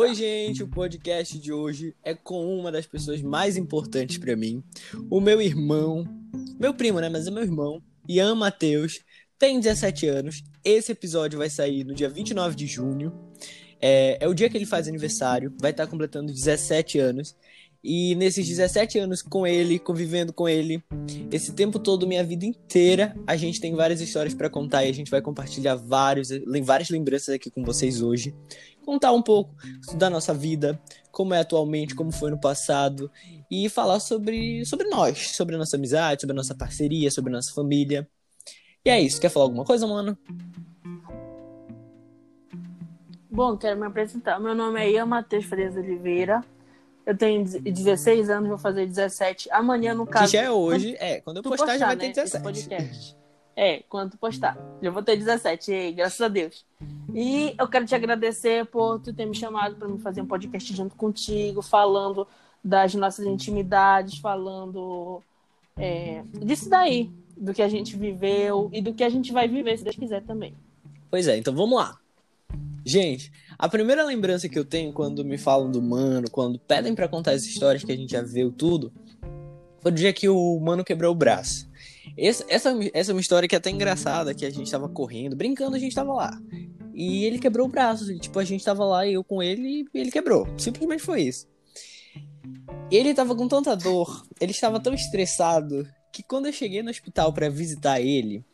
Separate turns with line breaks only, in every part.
Oi, gente, o podcast de hoje é com uma das pessoas mais importantes para mim, o meu irmão, meu primo, né, mas é meu irmão, Ian Matheus, tem 17 anos. Esse episódio vai sair no dia 29 de junho. É, é o dia que ele faz aniversário, vai estar completando 17 anos. E nesses 17 anos com ele, convivendo com ele, esse tempo todo, minha vida inteira, a gente tem várias histórias para contar e a gente vai compartilhar vários, várias lembranças aqui com vocês hoje. Contar um pouco da nossa vida, como é atualmente, como foi no passado e falar sobre, sobre nós, sobre a nossa amizade, sobre a nossa parceria, sobre a nossa família. E é isso. Quer falar alguma coisa, mano?
Bom, quero me apresentar. Meu nome é Ian Matheus Freire Oliveira. Eu tenho 16 anos, vou fazer 17. Amanhã, no caso.
Que já é hoje. É, quando eu postar, postar, já vai né, ter 17.
podcast. É, quando tu postar. Já vou ter 17, e, graças a Deus. E eu quero te agradecer por tu ter me chamado para me fazer um podcast junto contigo, falando das nossas intimidades, falando é, disso daí, do que a gente viveu e do que a gente vai viver, se Deus quiser também.
Pois é, então vamos lá. Gente, a primeira lembrança que eu tenho quando me falam do mano, quando pedem para contar as histórias que a gente já viu tudo, foi o dia que o mano quebrou o braço. Essa, essa, essa é uma história que é até engraçada, que a gente tava correndo, brincando, a gente tava lá. E ele quebrou o braço. Tipo, a gente tava lá, eu com ele, e ele quebrou. Simplesmente foi isso. Ele tava com tanta dor, ele estava tão estressado, que quando eu cheguei no hospital para visitar ele,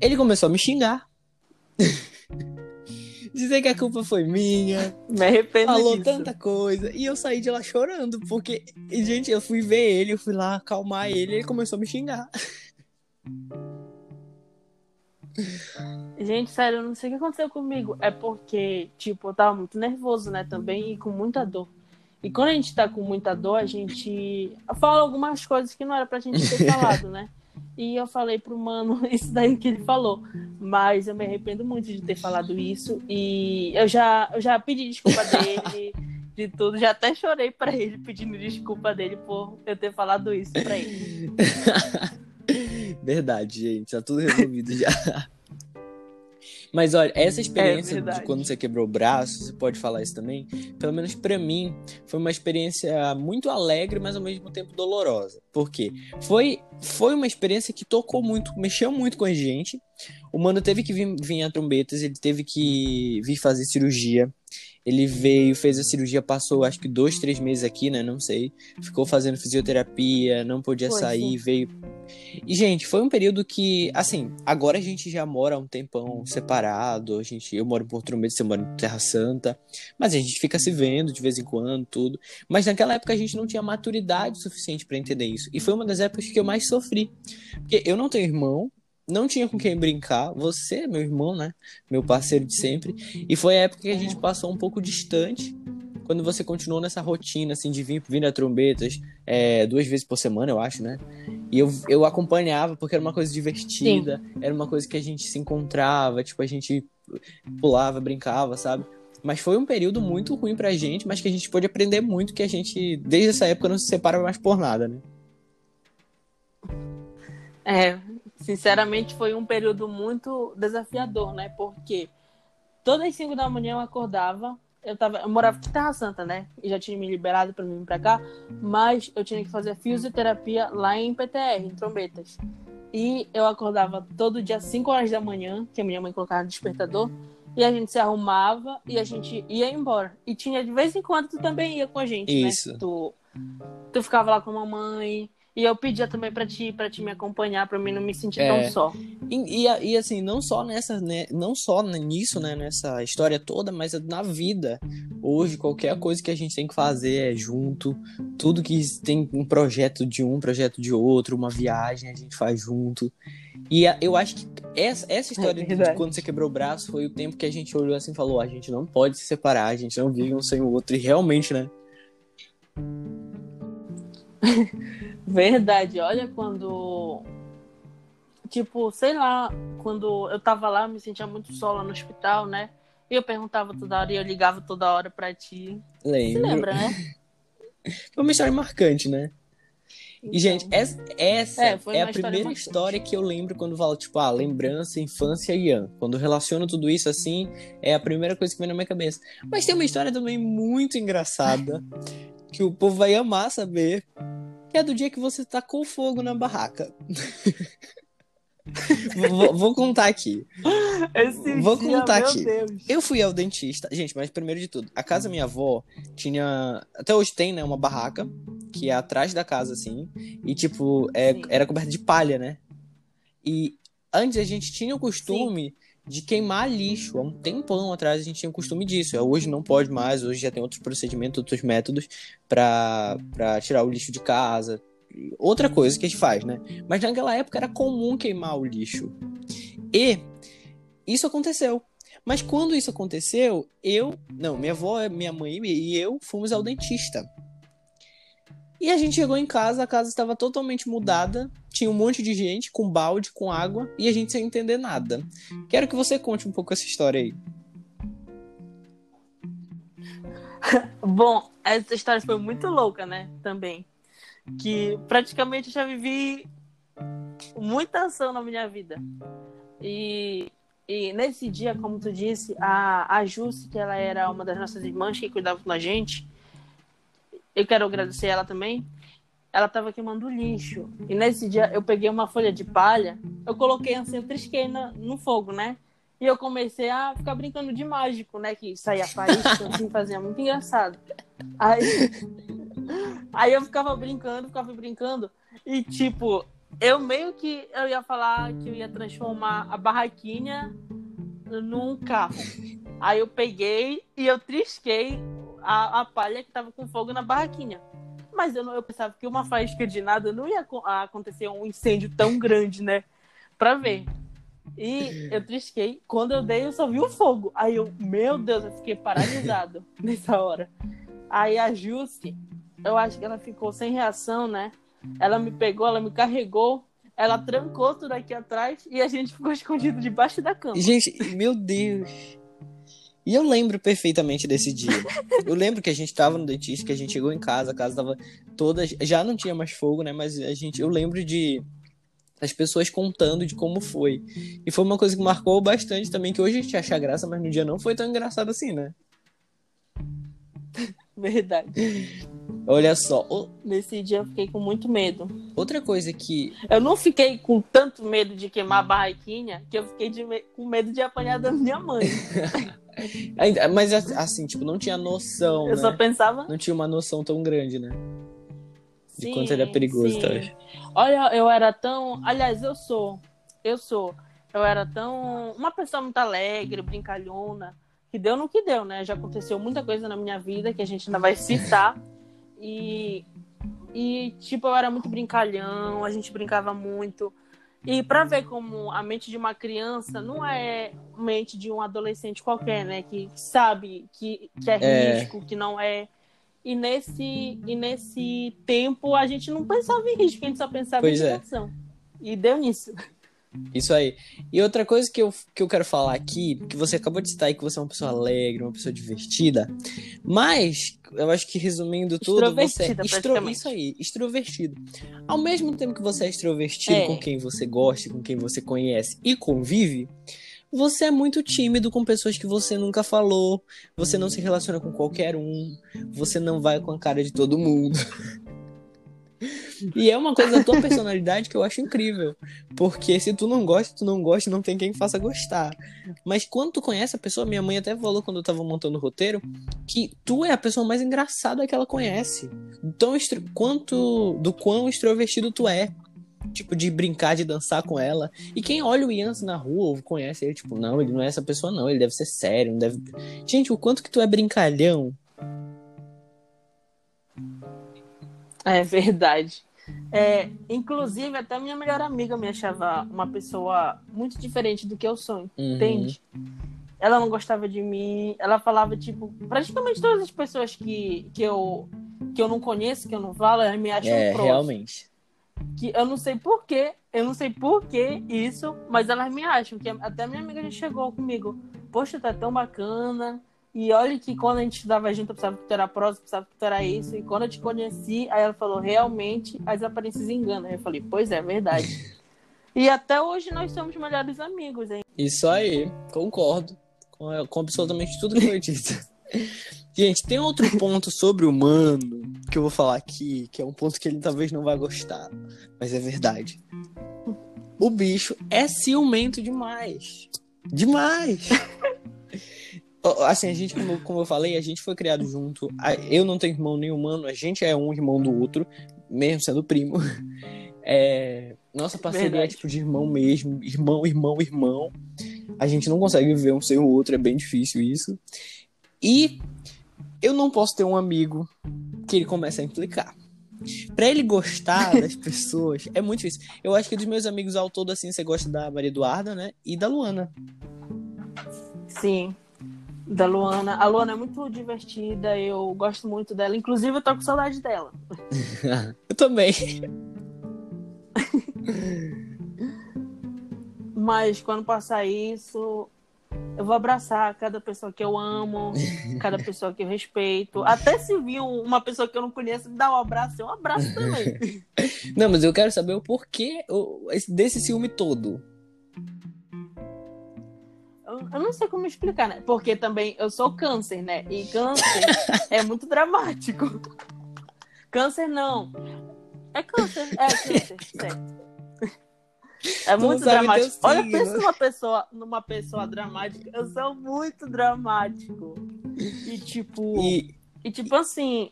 ele começou a me xingar. dizer que a culpa foi minha.
Me arrependo
Falou
disso.
tanta coisa. E eu saí de lá chorando, porque, gente, eu fui ver ele, eu fui lá acalmar ele e ele começou a me xingar.
Gente, sério, eu não sei o que aconteceu comigo. É porque, tipo, eu tava muito nervoso, né, também, e com muita dor. E quando a gente tá com muita dor, a gente fala algumas coisas que não era pra gente ter falado, né? E eu falei pro mano isso daí que ele falou. Mas eu me arrependo muito de ter falado isso. E eu já, eu já pedi desculpa dele, de tudo. Já até chorei para ele pedindo desculpa dele por eu ter falado isso pra ele.
Verdade, gente. Tá tudo resolvido já. Mas olha, essa experiência é de quando você quebrou o braço, você pode falar isso também, pelo menos para mim, foi uma experiência muito alegre, mas ao mesmo tempo dolorosa. Por quê? Foi, foi uma experiência que tocou muito, mexeu muito com a gente. O mano teve que vir, vir a trombetas, ele teve que vir fazer cirurgia. Ele veio, fez a cirurgia, passou acho que dois, três meses aqui, né? Não sei. Ficou fazendo fisioterapia, não podia foi, sair, sim. veio. E, gente, foi um período que, assim, agora a gente já mora um tempão separado. A gente, eu moro em Porto Medo, você mora em Terra Santa. Mas a gente fica se vendo de vez em quando, tudo. Mas naquela época a gente não tinha maturidade suficiente para entender isso. E foi uma das épocas que eu mais sofri. Porque eu não tenho irmão, não tinha com quem brincar. Você, meu irmão, né? Meu parceiro de sempre. E foi a época que a gente passou um pouco distante. Quando você continuou nessa rotina, assim, de vir, vir a trombetas é, duas vezes por semana, eu acho, né? E eu, eu acompanhava porque era uma coisa divertida, Sim. era uma coisa que a gente se encontrava, tipo, a gente pulava, brincava, sabe? Mas foi um período muito ruim pra gente, mas que a gente pôde aprender muito, que a gente, desde essa época, não se separa mais por nada, né?
É, Sinceramente, foi um período muito desafiador, né? Porque todas as 5 da manhã eu acordava. Eu, tava, eu morava em Terra Santa, né? E já tinha me liberado para vir para cá. Mas eu tinha que fazer fisioterapia lá em PTR, em Trombetas. E eu acordava todo dia às 5 horas da manhã, que a minha mãe colocava no despertador. E a gente se arrumava e a gente ia embora. E tinha de vez em quando tu também ia com a gente,
Isso.
né? Tu, tu ficava lá com a mamãe, e eu pedia também para ti, para te me acompanhar, para mim não me sentir é. tão só.
E, e, e, assim, não só nessa, né, não só nisso, né, nessa história toda, mas na vida. Hoje, qualquer coisa que a gente tem que fazer é junto. Tudo que tem um projeto de um, projeto de outro, uma viagem, a gente faz junto. E a, eu acho que essa, essa história é de quando você quebrou o braço foi o tempo que a gente olhou assim e falou: a gente não pode se separar, a gente não vive um sem o outro. E realmente, né?
Verdade, olha quando. Tipo, sei lá, quando eu tava lá, eu me sentia muito só lá no hospital, né? E eu perguntava toda hora e eu ligava toda hora pra ti.
Lembro.
Você lembra, né?
Foi uma história marcante, né? E, gente, essa, essa é, é a primeira história que eu lembro quando falo, tipo, ah, lembrança, infância e Ian. Quando relaciono tudo isso assim, é a primeira coisa que vem na minha cabeça. Mas tem uma história também muito engraçada, que o povo vai amar saber, é do dia que você tacou fogo na barraca. vou, vou, contar aqui.
Esse
vou
dia,
contar aqui.
Deus.
Eu fui ao dentista. Gente, mas primeiro de tudo, a casa da minha avó tinha. Até hoje tem, né? Uma barraca, que é atrás da casa, assim. E, tipo, é, era coberta de palha, né? E antes a gente tinha o costume Sim. De queimar lixo. Há um tempão atrás a gente tinha o costume disso. Hoje não pode mais, hoje já tem outros procedimentos, outros métodos para tirar o lixo de casa, outra coisa que a gente faz, né? Mas naquela época era comum queimar o lixo. E isso aconteceu. Mas quando isso aconteceu, eu, não, minha avó, minha mãe e eu fomos ao dentista. E a gente chegou em casa, a casa estava totalmente mudada, tinha um monte de gente com balde, com água, e a gente sem entender nada. Quero que você conte um pouco essa história aí.
Bom, essa história foi muito louca, né? Também que praticamente já vivi muita ação na minha vida. E, e nesse dia, como tu disse, a, a Jusce, que ela era uma das nossas irmãs que cuidava da gente, eu quero agradecer ela também. Ela estava queimando lixo. E nesse dia eu peguei uma folha de palha, eu coloquei assim, eu trisquei no, no fogo, né? E eu comecei a ficar brincando de mágico, né? Que saía faísca, assim, fazia muito engraçado. Aí Aí eu ficava brincando, ficava brincando. E, tipo, eu meio que eu ia falar que eu ia transformar a barraquinha num carro. Aí eu peguei e eu trisquei a, a palha que tava com fogo na barraquinha. Mas eu, não, eu pensava que uma faísca de nada não ia acontecer um incêndio tão grande, né? Pra ver. E eu trisquei. Quando eu dei, eu só vi o fogo. Aí eu, meu Deus, eu fiquei paralisado nessa hora. Aí a Jusce, eu acho que ela ficou sem reação, né? Ela me pegou, ela me carregou, ela trancou tudo aqui atrás e a gente ficou escondido debaixo da cama.
Gente, meu Deus. E eu lembro perfeitamente desse dia. Eu lembro que a gente tava no dentista, que a gente chegou em casa, a casa tava toda. Já não tinha mais fogo, né? Mas a gente. Eu lembro de. As pessoas contando de como foi. E foi uma coisa que marcou bastante também, que hoje a gente acha graça, mas no dia não foi tão engraçado assim, né?
Verdade.
Olha só.
Nesse dia eu fiquei com muito medo.
Outra coisa que.
Eu não fiquei com tanto medo de queimar a barraquinha que eu fiquei me... com medo de apanhar da minha mãe.
Mas assim, tipo, não tinha noção.
Eu
né?
só pensava.
Não tinha uma noção tão grande, né? De sim, quanto era perigoso, tá?
Olha, eu era tão. Aliás, eu sou. Eu sou. Eu era tão. Uma pessoa muito alegre, brincalhona que deu no que deu, né? Já aconteceu muita coisa na minha vida que a gente ainda vai citar. E, e tipo, eu era muito brincalhão, a gente brincava muito. E para ver como a mente de uma criança não é mente de um adolescente qualquer, né? Que sabe que, que é, é. risco, que não é. E nesse, e nesse tempo a gente não pensava em risco, a gente só pensava pois em diversão. É. E deu nisso.
Isso aí. E outra coisa que eu, que eu quero falar aqui, que você acabou de citar aí, que você é uma pessoa alegre, uma pessoa divertida, mas eu acho que resumindo tudo, você é extro... isso aí, extrovertido. Ao mesmo tempo que você é extrovertido é. com quem você gosta, com quem você conhece e convive, você é muito tímido com pessoas que você nunca falou, você não se relaciona com qualquer um, você não vai com a cara de todo mundo. E é uma coisa da tua personalidade que eu acho incrível. Porque se tu não gosta, tu não gosta, não tem quem faça gostar. Mas quando tu conhece a pessoa, minha mãe até falou quando eu tava montando o roteiro, que tu é a pessoa mais engraçada que ela conhece. Então, quanto do quão extrovertido tu é. Tipo, de brincar, de dançar com ela. E quem olha o Ian na rua ou conhece ele, tipo, não, ele não é essa pessoa, não. Ele deve ser sério, não deve. Gente, o quanto que tu é brincalhão.
É verdade. É, inclusive, até minha melhor amiga me achava uma pessoa muito diferente do que eu sou, uhum. entende? Ela não gostava de mim, ela falava, tipo, praticamente todas as pessoas que, que, eu, que eu não conheço, que eu não falo, elas me acham
é, realmente.
Que eu não sei porquê, eu não sei porquê isso, mas elas me acham, que até minha amiga já chegou comigo. Poxa, tá tão bacana, E olha que quando a gente estudava junto, eu pensava que tu era próximo, eu pensava que tu era isso. E quando eu te conheci, aí ela falou, realmente, as aparências enganam. Aí eu falei, pois é, verdade. e até hoje nós somos melhores amigos, hein?
Isso aí, concordo com, com absolutamente tudo que foi dito. Gente, tem outro ponto sobre o mano que eu vou falar aqui, que é um ponto que ele talvez não vai gostar, mas é verdade. O bicho é ciumento demais. Demais! Assim, a gente, como, como eu falei, a gente foi criado junto. Eu não tenho irmão nenhum humano, a gente é um irmão do outro, mesmo sendo primo. É, nossa parceria é Verdade. é tipo de irmão mesmo, irmão, irmão, irmão. A gente não consegue viver um sem o outro, é bem difícil isso. E eu não posso ter um amigo que ele comece a implicar. Pra ele gostar das pessoas, é muito difícil. Eu acho que dos meus amigos ao todo, assim, você gosta da Maria Eduarda, né? E da Luana.
Sim da Luana. A Luana é muito divertida, eu gosto muito dela. Inclusive, eu tô com saudade dela.
eu também.
Mas quando passar isso, eu vou abraçar cada pessoa que eu amo, cada pessoa que eu respeito. Até se vir uma pessoa que eu não conheço me dar um abraço, eu um abraço também.
Não, mas eu quero saber o porquê desse ciúme todo
eu não sei como explicar, né? Porque também eu sou câncer, né? E câncer é muito dramático. Câncer não. É câncer, é câncer, certo. É muito dramático. Olha, pensa numa pessoa, numa pessoa dramática. Eu sou muito dramático. E tipo. E, e tipo assim,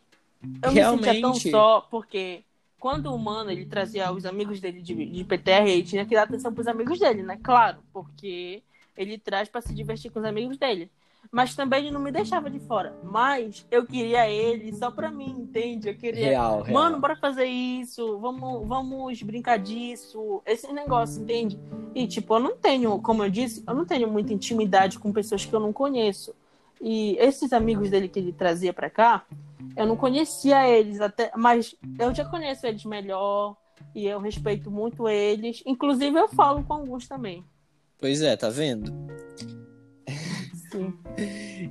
eu realmente... me sentia tão só porque quando o humano ele trazia os amigos dele de, de PTR, ele tinha que dar atenção pros amigos dele, né? Claro, porque ele traz para se divertir com os amigos dele. Mas também ele não me deixava de fora. Mas eu queria ele só pra mim, entende? Eu queria. Real, real. Mano, bora fazer isso. Vamos, vamos brincar disso. Esse negócio, entende? E, tipo, eu não tenho, como eu disse, eu não tenho muita intimidade com pessoas que eu não conheço. E esses amigos dele que ele trazia pra cá, eu não conhecia eles até. Mas eu já conheço eles melhor. E eu respeito muito eles. Inclusive, eu falo com alguns também.
Pois é, tá vendo? Sim.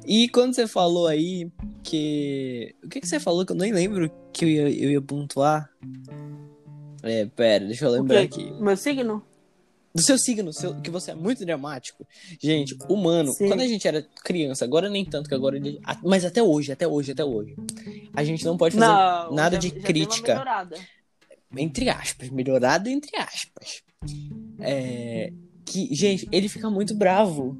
e quando você falou aí que. O que, que você falou que eu nem lembro que eu ia, eu ia pontuar? É, pera, deixa eu lembrar aqui.
Meu signo?
Do seu signo, seu, que você é muito dramático. Gente, humano, Sim. quando a gente era criança, agora nem tanto, que agora. Mas até hoje, até hoje, até hoje. A gente não pode fazer não, nada já, de já crítica. Entre aspas, melhorada entre aspas. É, que, gente, ele fica muito bravo.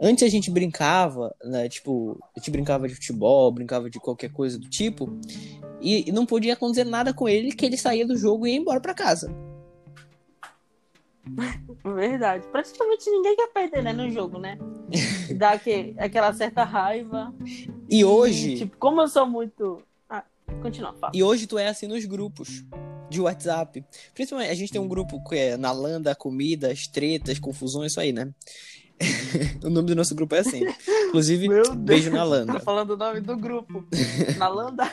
Antes a gente brincava, né? Tipo, a gente brincava de futebol, brincava de qualquer coisa do tipo. E não podia acontecer nada com ele que ele saía do jogo e ia embora para casa.
Verdade. Praticamente ninguém quer perder, né, no jogo, né? Dá que, aquela certa raiva.
E hoje.
E, tipo, como eu sou muito. Continua, fala.
E hoje tu é assim nos grupos de WhatsApp. Principalmente, a gente tem um grupo que é Nalanda, Comidas, Tretas, Confusões, isso aí, né? o nome do nosso grupo é assim. Inclusive, beijo na Landa.
Tá falando o nome do grupo. Nalanda.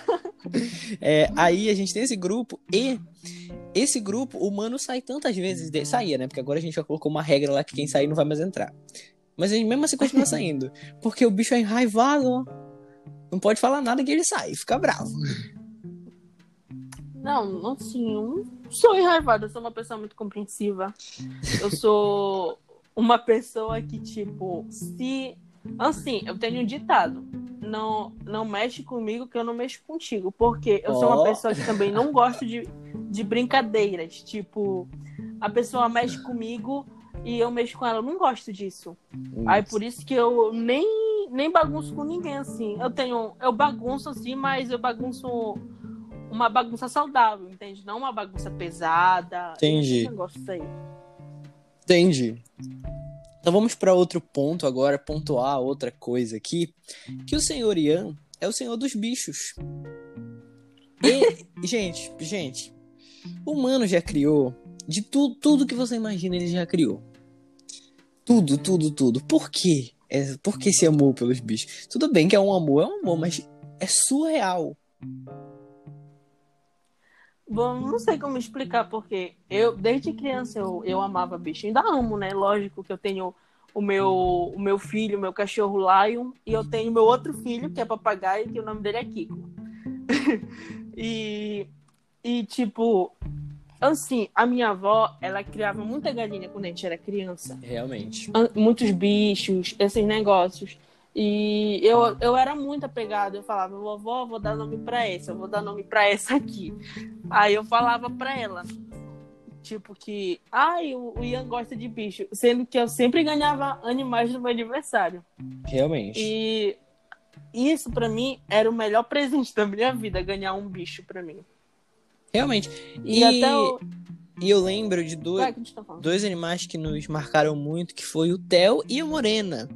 é, aí a gente tem esse grupo e esse grupo, o mano sai tantas vezes. De... Saía, né? Porque agora a gente já colocou uma regra lá que quem sair não vai mais entrar. Mas a gente mesmo assim continua saindo. Porque o bicho é enraivado, ó. Não pode falar nada que ele sai, fica bravo.
Não, assim, eu não sou enraivada, eu sou uma pessoa muito compreensiva. Eu sou uma pessoa que, tipo, se. Assim, eu tenho um ditado. Não, não mexe comigo que eu não mexo contigo. Porque eu oh. sou uma pessoa que também não gosto de, de brincadeiras. Tipo, a pessoa mexe comigo e eu mexo com ela. Eu não gosto disso. Isso. Aí por isso que eu nem, nem bagunço com ninguém, assim. Eu tenho. Eu bagunço assim, mas eu bagunço uma bagunça saudável, entende? Não uma bagunça pesada.
Entendi. Entendi. Então vamos para outro ponto agora, pontuar outra coisa aqui, que o senhor Ian é o senhor dos bichos. E, gente, gente, o humano já criou de tudo, tudo que você imagina ele já criou. Tudo, tudo, tudo. Por quê? É, por que esse amor pelos bichos? Tudo bem que é um amor, é um amor, mas é surreal.
Bom, não sei como explicar, porque eu, desde criança, eu, eu amava bicho. Ainda amo, né? Lógico que eu tenho o meu, o meu filho, o meu cachorro Lion, e eu tenho meu outro filho, que é papagaio, que o nome dele é Kiko. e, e, tipo, assim, a minha avó, ela criava muita galinha quando a gente era criança.
Realmente.
Muitos bichos, esses negócios. E eu, eu era muito apegada. Eu falava, vovó, vou dar nome para essa, eu vou dar nome para essa aqui. Aí eu falava para ela, tipo que, ai, o, o Ian gosta de bicho, sendo que eu sempre ganhava animais no meu aniversário.
Realmente.
E isso para mim era o melhor presente da minha vida, ganhar um bicho para mim.
Realmente. E, e até o... E eu lembro de dois, tá dois animais que nos marcaram muito, que foi o Theo e a Morena.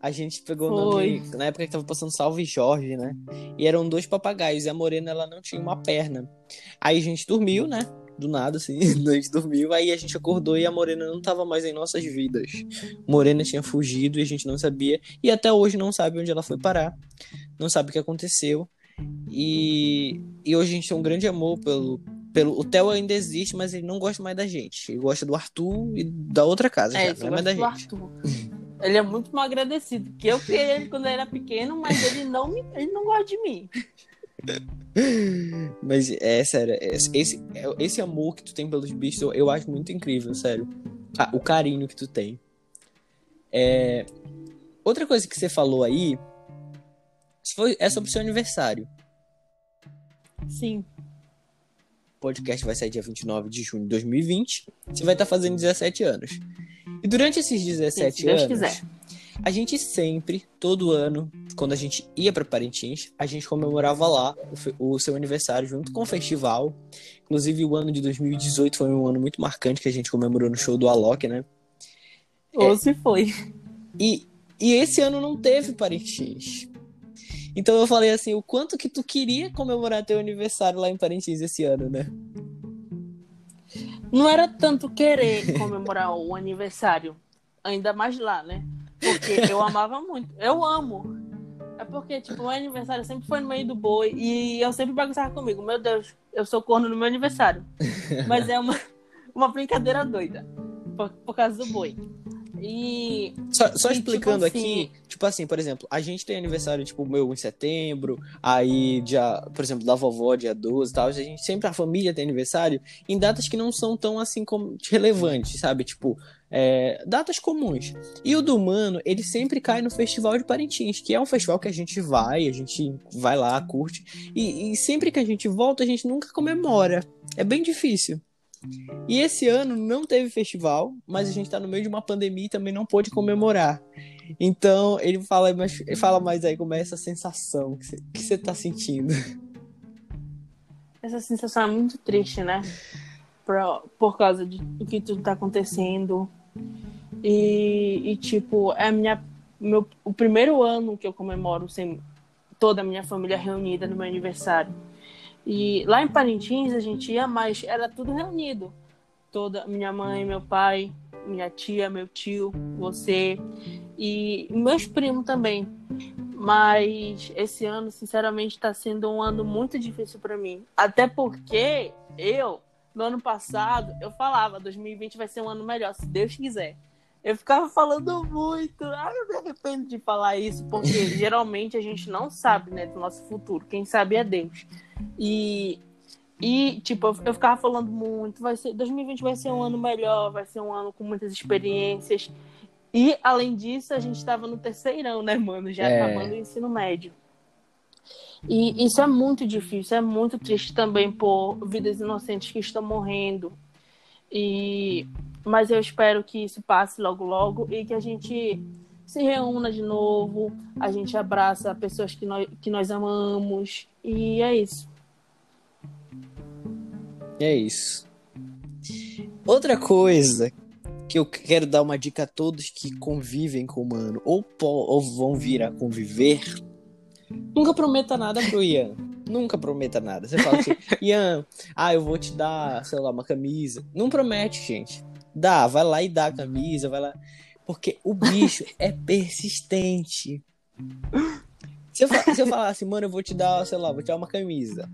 A gente pegou o nome na época que tava passando Salve Jorge, né? E eram dois papagaios. E a Morena, ela não tinha uma perna. Aí a gente dormiu, né? Do nada, assim. A gente dormiu. Aí a gente acordou e a Morena não tava mais em nossas vidas. Morena tinha fugido e a gente não sabia. E até hoje não sabe onde ela foi parar. Não sabe o que aconteceu. E, e hoje a gente tem um grande amor pelo, pelo. O Theo ainda existe, mas ele não gosta mais da gente. Ele gosta do Arthur e da outra casa. É, já, não é mais da gente. Arthur.
Ele é muito mal agradecido, porque eu criei ele quando ele era pequeno, mas ele não, me, ele não gosta de mim.
Mas é sério, é, esse, esse amor que tu tem pelos bichos eu, eu acho muito incrível, sério. Ah, o carinho que tu tem. É... Outra coisa que você falou aí foi, é sobre o seu aniversário.
Sim.
O podcast vai sair dia 29 de junho de 2020. Você vai estar fazendo 17 anos. E durante esses 17 Sim, anos, quiser. a gente sempre, todo ano, quando a gente ia para Parintins, a gente comemorava lá o, o, seu aniversário junto com o festival. Inclusive, o ano de 2018 foi um ano muito marcante que a gente comemorou no show do Alok, né?
Ou é, se foi.
E, e esse ano não teve Parintins. Então eu falei assim, o quanto que tu queria comemorar teu aniversário lá em Parintins esse ano, né?
Não era tanto querer comemorar o aniversário, ainda mais lá, né? Porque eu amava muito. Eu amo. É porque, tipo, o aniversário sempre foi no meio do boi e eu sempre bagunçava comigo. Meu Deus, eu sou corno no meu aniversário. Mas é uma, uma brincadeira doida. Por, por causa do boi. E.
Só, só e, explicando tipo aqui, assim... tipo assim, por exemplo, a gente tem aniversário, tipo, meu em setembro, aí dia, por exemplo, da vovó, dia 12 e tal. A gente sempre, a família tem aniversário em datas que não são tão assim como relevantes, sabe? Tipo, é, datas comuns. E o do Mano, ele sempre cai no Festival de Parintins, que é um festival que a gente vai, a gente vai lá, curte. E, e sempre que a gente volta, a gente nunca comemora. É bem difícil. E esse ano não teve festival, mas a gente tá no meio de uma pandemia e também não pôde comemorar. Então, ele fala, mais, ele fala mais aí como é essa sensação que você tá sentindo.
Essa sensação é muito triste, né? Por, por causa de, do que tudo tá acontecendo. E, e tipo, é minha, meu, o primeiro ano que eu comemoro sem toda a minha família reunida no meu aniversário. E lá em Parintins a gente ia, mas era tudo reunido. Toda minha mãe, meu pai, minha tia, meu tio, você e meus primos também. Mas esse ano, sinceramente, está sendo um ano muito difícil para mim. Até porque eu, no ano passado, eu falava: 2020 vai ser um ano melhor, se Deus quiser. Eu ficava falando muito. Ah, eu me arrependo de falar isso, porque geralmente a gente não sabe, né, do nosso futuro. Quem sabe é Deus. E, e tipo, eu, eu ficava falando muito, vai ser 2020 vai ser um ano melhor, vai ser um ano com muitas experiências. E além disso, a gente estava no terceirão, né, mano, já é. acabando o ensino médio. E isso é muito difícil, é muito triste também por vidas inocentes que estão morrendo. E mas eu espero que isso passe logo logo e que a gente se reúna de novo, a gente abraça pessoas que nós, que nós amamos e é isso.
É isso. Outra coisa que eu quero dar uma dica a todos que convivem com o humano ou, ou vão vir a conviver, nunca prometa nada pro Ian. Nunca prometa nada. Você fala assim, Ian, ah, eu vou te dar, sei lá, uma camisa. Não promete, gente. Dá, vai lá e dá a camisa, vai lá. Porque o bicho é persistente. Se eu, se eu falar assim, mano, eu vou te dar, sei lá, vou te dar uma camisa.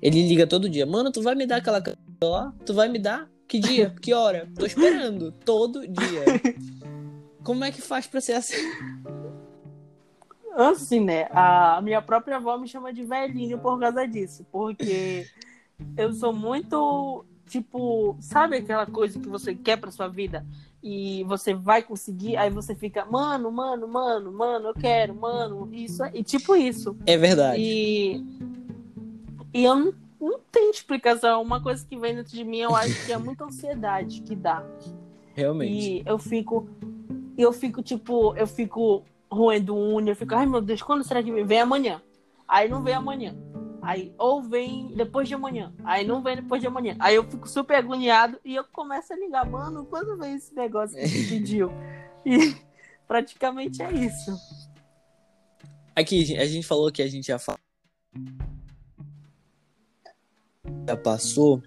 Ele liga todo dia, mano, tu vai me dar aquela camisa lá? Tu vai me dar? Que dia? Que hora? Tô esperando. Todo dia. Como é que faz pra ser assim?
Assim, né? A minha própria avó me chama de velhinho por causa disso. Porque eu sou muito, tipo, sabe aquela coisa que você quer pra sua vida? E você vai conseguir, aí você fica, mano, mano, mano, mano, eu quero, mano, isso, e tipo isso.
É verdade.
E, e eu não, não tenho explicação. Uma coisa que vem dentro de mim, eu acho que é muita ansiedade que dá.
Realmente.
E eu fico, eu fico, tipo, eu fico roendo unha, eu fico, ai meu Deus, quando será que vem? Vem amanhã. Aí não vem amanhã. Aí, ou vem depois de amanhã. Aí não vem depois de amanhã. Aí eu fico super agoniado e eu começo a ligar, mano, quando vem esse negócio que você pediu? E praticamente é isso.
Aqui, a gente falou que a gente já falou. Já passou.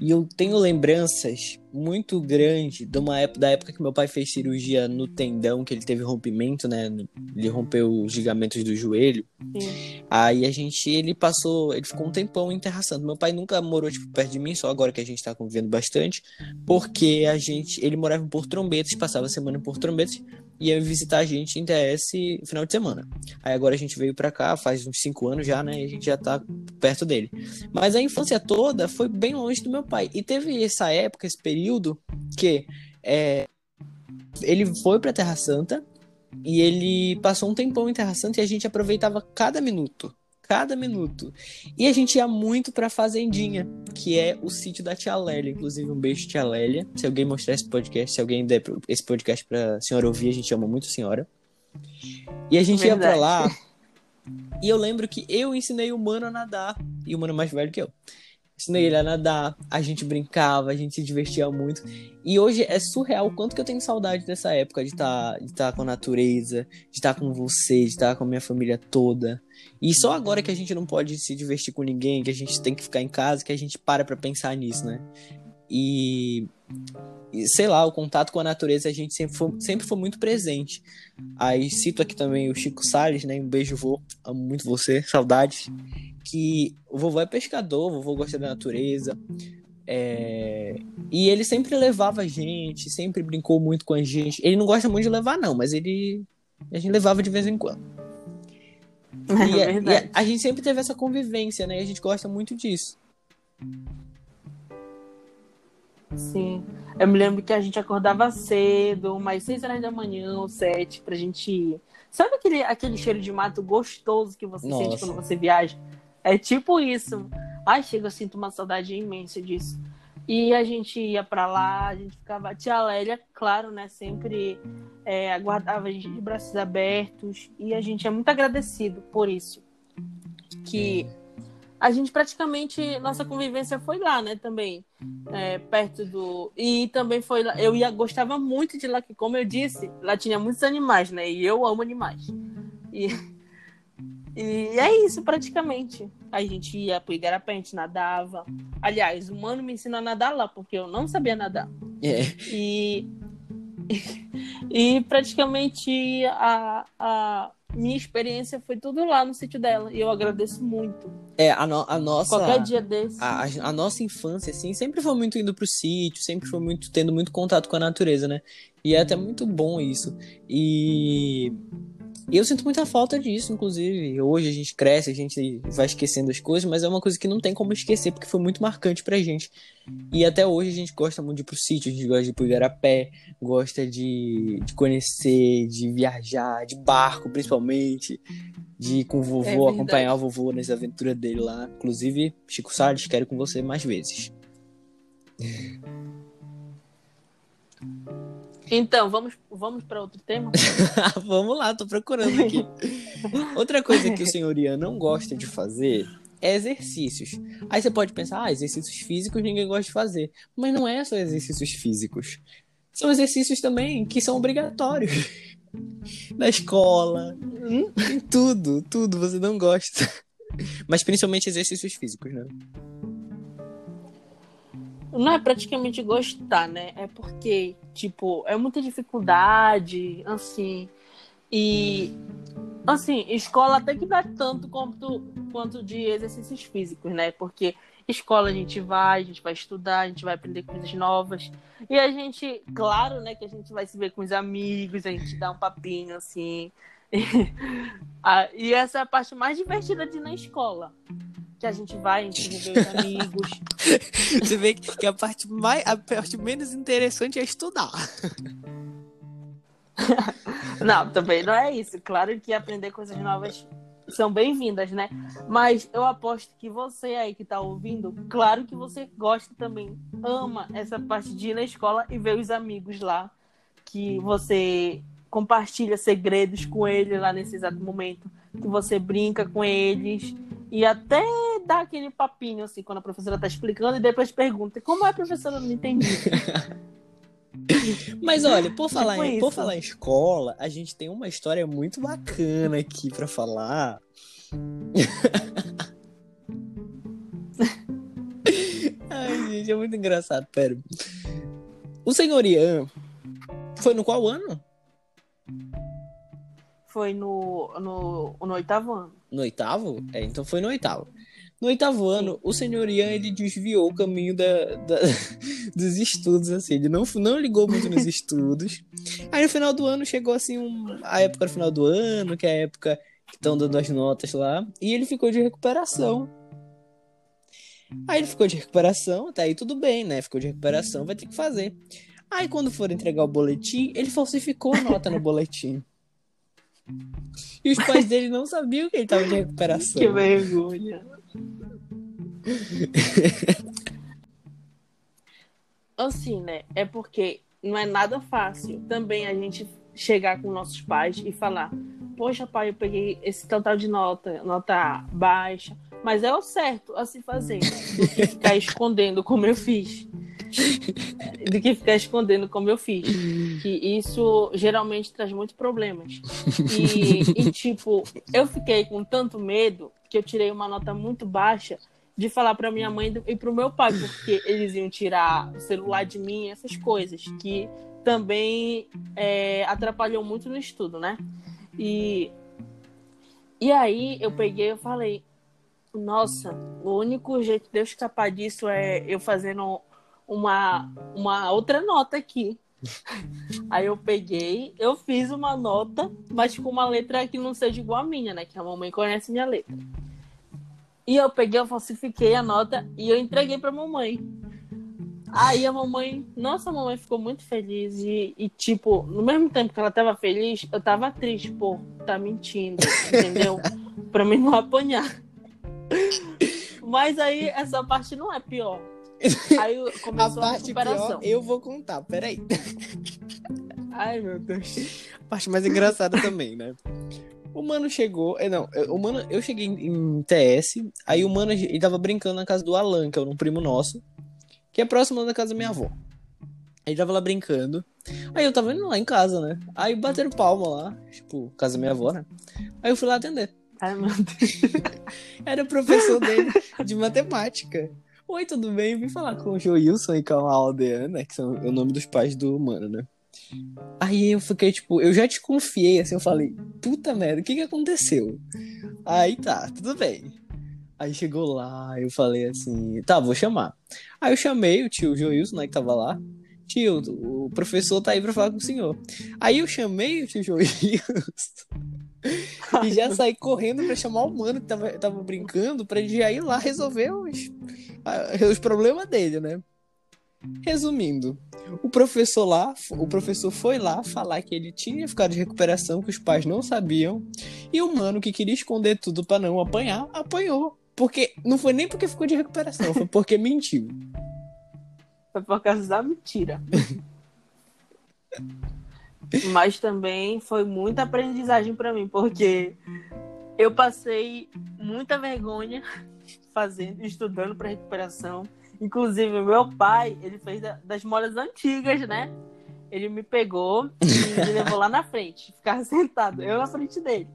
E eu tenho lembranças muito grandes de uma época, da época que meu pai fez cirurgia no tendão, que ele teve rompimento, né? Ele rompeu os ligamentos do joelho.
Sim.
Aí a gente, ele passou, ele ficou um tempão em Terra Santa. Meu pai nunca morou, tipo, perto de mim, só agora que a gente tá convivendo bastante. Porque a gente, ele morava em Porto Trombetas, passava a semana em Porto Trombetas ia visitar a gente em TS no final de semana. Aí agora a gente veio pra cá, faz uns 5 anos já, né? E a gente já tá perto dele. Mas a infância toda foi bem longe do meu pai. E teve essa época, esse período, que é, ele foi pra Terra Santa e ele passou um tempão em Terra Santa e a gente aproveitava cada minuto cada minuto. E a gente ia muito pra Fazendinha, que é o sítio da Tia Lélia. Inclusive, um beijo, Tia Lélia. Se alguém mostrar esse podcast, se alguém der esse podcast pra senhora ouvir, a gente ama muito a senhora. E a gente Verdade. ia pra lá. E eu lembro que eu ensinei o mano a nadar. E o mano é mais velho que eu. Ensinei ele a nadar, a gente brincava, a gente se divertia muito. E hoje é surreal o quanto que eu tenho saudade dessa época de estar tá, de tá com a natureza, de estar tá com você, de estar tá com a minha família toda. E só agora que a gente não pode se divertir com ninguém, que a gente tem que ficar em casa, que a gente para pra pensar nisso, né? E, e, sei lá, o contato com a natureza a gente sempre foi, sempre foi muito presente. Aí cito aqui também o Chico Salles, né? Um beijo, vô. Amo muito você, saudades que o vovô é pescador, o vovô gosta da natureza. É... E ele sempre levava a gente, sempre brincou muito com a gente. Ele não gosta muito de levar, não, mas ele. A gente levava de vez em quando.
É, e, a,
e a, a, gente sempre teve essa convivência, né? E a gente gosta muito disso.
Sim. Eu me lembro que a gente acordava cedo, umas 6 horas da manhã ou 7, pra gente ir. Sabe aquele, aquele cheiro de mato gostoso que você Nossa. sente quando você viaja? É tipo isso. Ai, chega, eu sinto uma saudade imensa disso. E a gente ia para lá, a gente ficava. A tia Lélia, claro, né? Sempre é, aguardava a gente de braços abertos. E a gente é muito agradecido por isso. Que a gente praticamente. Nossa convivência foi lá, né? Também. É, perto do. E também foi lá. Eu ia, gostava muito de lá, que, como eu disse, lá tinha muitos animais, né? E eu amo animais. E e é isso, praticamente. A gente ia pro Igarapé, a gente nadava. Aliás, o mano me ensinou a nadar lá, porque eu não sabia nadar.
É.
E, e praticamente a, a minha experiência foi tudo lá no sítio dela. E eu agradeço muito.
É, a, no, a nossa.
Qualquer dia desse.
A, a, nossa infância, assim, sempre foi muito indo pro sítio, sempre foi muito tendo muito contato com a natureza, né? E é até muito bom isso. E e eu sinto muita falta disso, inclusive. Hoje a gente cresce, a gente vai esquecendo as coisas, mas é uma coisa que não tem como esquecer, porque foi muito marcante pra gente. E até hoje a gente gosta muito de ir pro sítio, a gente gosta de ir pro Igarapé, gosta de, de conhecer, de viajar, de barco principalmente, de ir com o vovô, é acompanhar o vovô nessa aventura dele lá. Inclusive, Chico Salles, quero ir com você mais vezes.
Então, vamos, vamos para outro tema?
vamos lá, tô procurando aqui. Outra coisa que o senhor Ian não gosta de fazer é exercícios. Aí você pode pensar, ah, exercícios físicos ninguém gosta de fazer. Mas não é só exercícios físicos. São exercícios também que são obrigatórios. Na escola, em tudo, tudo você não gosta. Mas principalmente exercícios físicos, né?
Não é praticamente gostar, né? É porque, tipo, é muita dificuldade, assim. E, assim, escola até que dá tanto quanto, quanto de exercícios físicos, né? Porque Escola a gente vai, a gente vai estudar, a gente vai aprender coisas novas. E a gente, claro, né, que a gente vai se ver com os amigos, a gente dá um papinho assim. e essa é a parte mais divertida de ir na escola. Que a gente vai, a gente vê os amigos.
Você vê que a parte, mais, a parte menos interessante é estudar.
não, também não é isso. Claro que aprender coisas novas são bem-vindas, né? Mas eu aposto que você aí que tá ouvindo, claro que você gosta também, ama essa parte de ir na escola e ver os amigos lá, que você compartilha segredos com eles lá nesse exato momento, que você brinca com eles e até dá aquele papinho assim quando a professora tá explicando e depois pergunta: "Como é, professora? Eu não entendi".
Mas olha, por tipo falar, tipo em, por falar em escola, a gente tem uma história muito bacana aqui para falar. Ai, gente, é muito engraçado, pera. O senhor Ian foi no qual ano?
Foi no, no, no oitavo ano.
No oitavo? É, então foi no oitavo. No oitavo ano, o senhor Ian ele desviou o caminho da, da, dos estudos, assim. Ele não, não ligou muito nos estudos. Aí no final do ano chegou assim um, a época no final do ano, que é a época que estão dando as notas lá, e ele ficou de recuperação. Aí ele ficou de recuperação, até aí tudo bem, né? Ficou de recuperação, vai ter que fazer. Aí quando for entregar o boletim, ele falsificou a nota no boletim. E os pais dele não sabiam que ele estava de recuperação.
Que vergonha. assim, né? É porque não é nada fácil também a gente chegar com nossos pais e falar: Poxa, pai, eu peguei esse total de nota, nota baixa. Mas é o certo a se fazer, do que ficar escondendo como eu fiz. Do que ficar escondendo como eu fiz. Que isso geralmente traz muitos problemas. E, e, tipo, eu fiquei com tanto medo que eu tirei uma nota muito baixa de falar para minha mãe e para o meu pai, porque eles iam tirar o celular de mim, essas coisas, que também é, atrapalhou muito no estudo, né? E, e aí eu peguei e falei, nossa, o único jeito de eu escapar disso é eu fazendo uma, uma outra nota aqui. Aí eu peguei, eu fiz uma nota, mas com uma letra que não seja igual a minha, né? Que a mamãe conhece minha letra. E eu peguei, eu falsifiquei a nota e eu entreguei pra mamãe. Aí a mamãe, nossa, a mamãe ficou muito feliz. E, e, tipo, no mesmo tempo que ela tava feliz, eu tava triste, pô, tá mentindo, entendeu? pra mim não apanhar. Mas aí essa parte não é pior. Aí começou a, parte a.
Pior, eu vou contar, peraí.
Ai, meu Deus.
A parte mais engraçada também, né? O mano chegou. É, não, o mano, eu cheguei em, TS, aí o mano ele tava brincando na casa do Alan, que é um primo nosso, que é próximo da casa da minha avó. Aí tava lá brincando. Aí eu tava indo lá em casa, né? Aí bateram palma lá, tipo, casa da minha avó, né? Aí eu fui lá atender.
Ai, meu Deus.
Era o professor dele de matemática. Oi, tudo bem? Vim falar com o Joilson e com a Aldeana, que são o nome dos pais do humano, né? Aí eu fiquei, tipo, eu já te confiei, assim, eu falei, puta merda, o que que aconteceu? Aí tá, tudo bem. Aí chegou lá, eu falei assim, tá, vou chamar. Aí eu chamei o tio Joilson, né, que tava lá. Tio, o professor tá aí pra falar com o senhor. Aí eu chamei o tio Joilson e já saí correndo pra chamar o mano que tava, tava brincando pra ele já ir lá resolver os, os problemas dele, né? Resumindo, o professor lá, o professor foi lá falar que ele tinha ficado de recuperação, que os pais não sabiam, e o mano que queria esconder tudo para não apanhar, apanhou. Porque não foi nem porque ficou de recuperação, foi porque mentiu.
Foi por causa da mentira. Mas também foi muita aprendizagem para mim, porque eu passei muita vergonha fazendo, estudando para recuperação Inclusive, meu pai, ele fez das molas antigas, né? Ele me pegou e me levou lá na frente, ficava sentado, eu na frente dele.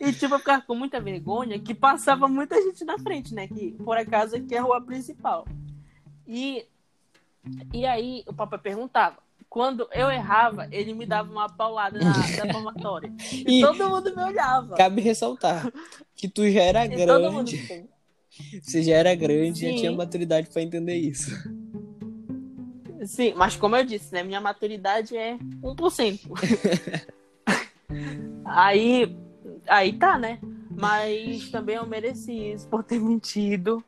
E, tipo, eu ficava com muita vergonha que passava muita gente na frente, né? Que, por acaso, aqui é a rua principal. E, e aí, o papai perguntava. Quando eu errava, ele me dava uma paulada na, na palmatória. E, e, todo mundo me olhava.
Cabe ressaltar que tu já era grande. Você já era grande, Sim. já tinha maturidade para entender isso.
Sim, mas como eu disse, né? Minha maturidade é 1%. aí, aí tá, né? Mas também eu mereci isso por ter mentido.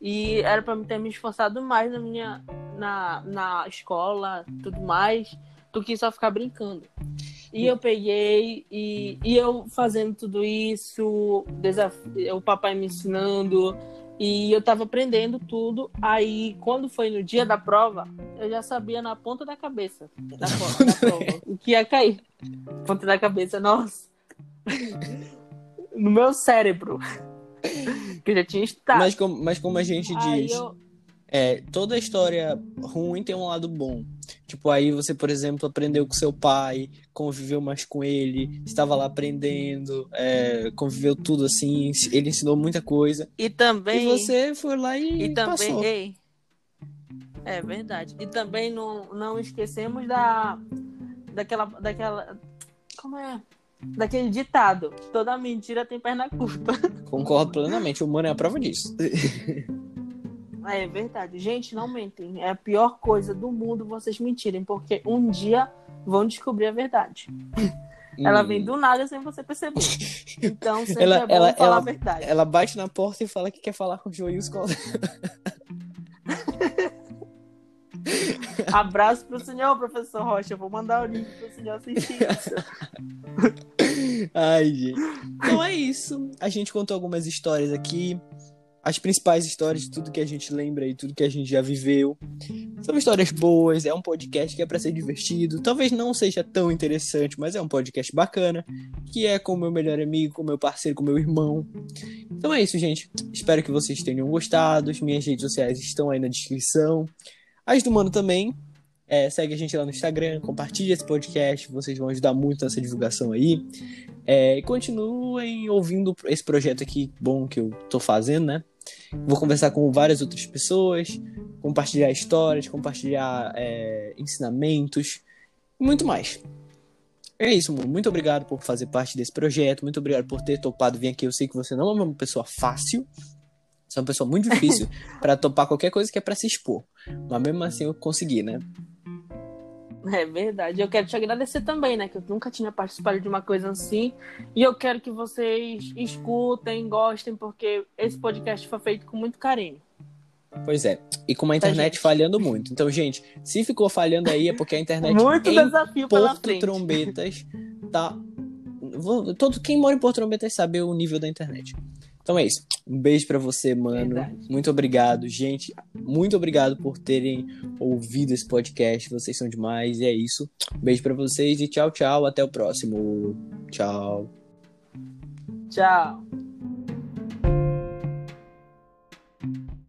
E era para ter me esforçado mais na minha na, na escola, tudo mais, do que só ficar brincando. E eu peguei e, e eu fazendo tudo isso, desafio, o papai me ensinando, e eu tava aprendendo tudo. Aí, quando foi no dia da prova, eu já sabia na ponta da cabeça da, da prova o que ia cair. Ponta da cabeça, nossa. no meu cérebro. que eu já tinha estado.
Mas como, mas como a gente diz. Eu é, toda história ruim tem um lado bom. Tipo, aí você, por exemplo, aprendeu com seu pai, conviveu mais com ele, estava lá aprendendo, é, conviveu tudo assim, ele ensinou muita coisa.
E também.
E você foi lá e,
e também,
passou.
Ei, é verdade. E também não, não esquecemos da. Daquela. daquela como é? Daquele ditado: toda mentira tem perna curta.
Concordo plenamente, o humano é a prova disso.
É verdade. Gente, não mentem. É a pior coisa do mundo vocês mentirem, porque um dia vão descobrir a verdade. Ela vem do nada sem você perceber. Então, sempre ela, é bom ela, falar ela, a verdade.
Ela bate na porta e fala que quer falar com o Joilson.
Abraço pro senhor, professor Rocha. Eu vou mandar o link pro senhor assistir isso.
Ai, gente. Então é isso. A gente contou algumas histórias aqui as principais histórias de tudo que a gente lembra e tudo que a gente já viveu. São histórias boas, é um podcast que é para ser divertido. Talvez não seja tão interessante, mas é um podcast bacana, que é com o meu melhor amigo, com o meu parceiro, com o meu irmão. Então é isso, gente. Espero que vocês tenham gostado. As minhas redes sociais estão aí na descrição. As do Mano também. É, segue a gente lá no Instagram, compartilha esse podcast, vocês vão ajudar muito nessa divulgação aí. É, e continuem ouvindo esse projeto aqui bom que eu tô fazendo, né? Vou conversar com várias outras pessoas, compartilhar histórias, compartilhar é, ensinamentos e muito mais. É isso, mano. Muito obrigado por fazer parte desse projeto. Muito obrigado por ter topado vir aqui. Eu sei que você não é uma pessoa fácil. Você é uma pessoa muito difícil para topar qualquer coisa que é para se expor. Mas mesmo assim eu consegui, né?
É verdade. Eu quero te agradecer também, né? Que eu nunca tinha participado de uma coisa assim. E eu quero que vocês escutem, gostem, porque esse podcast foi feito com muito carinho.
Pois é. E com a internet tá, falhando muito. Então, gente, se ficou falhando aí é porque a internet
muito
em
desafio
Porto Trombetas tá. Todo quem mora em Porto Trombetas sabe o nível da internet. Então é isso. Um beijo para você, mano. Verdade. Muito obrigado, gente. Muito obrigado por terem ouvido esse podcast. Vocês são demais. E é isso. Um beijo para vocês e tchau, tchau. Até o próximo. Tchau.
Tchau.